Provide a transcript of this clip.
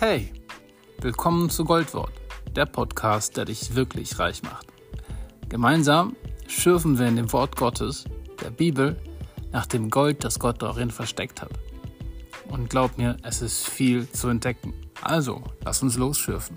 Hey, willkommen zu Goldwort, der Podcast, der dich wirklich reich macht. Gemeinsam schürfen wir in dem Wort Gottes, der Bibel, nach dem Gold, das Gott darin versteckt hat. Und glaub mir, es ist viel zu entdecken. Also, lass uns losschürfen.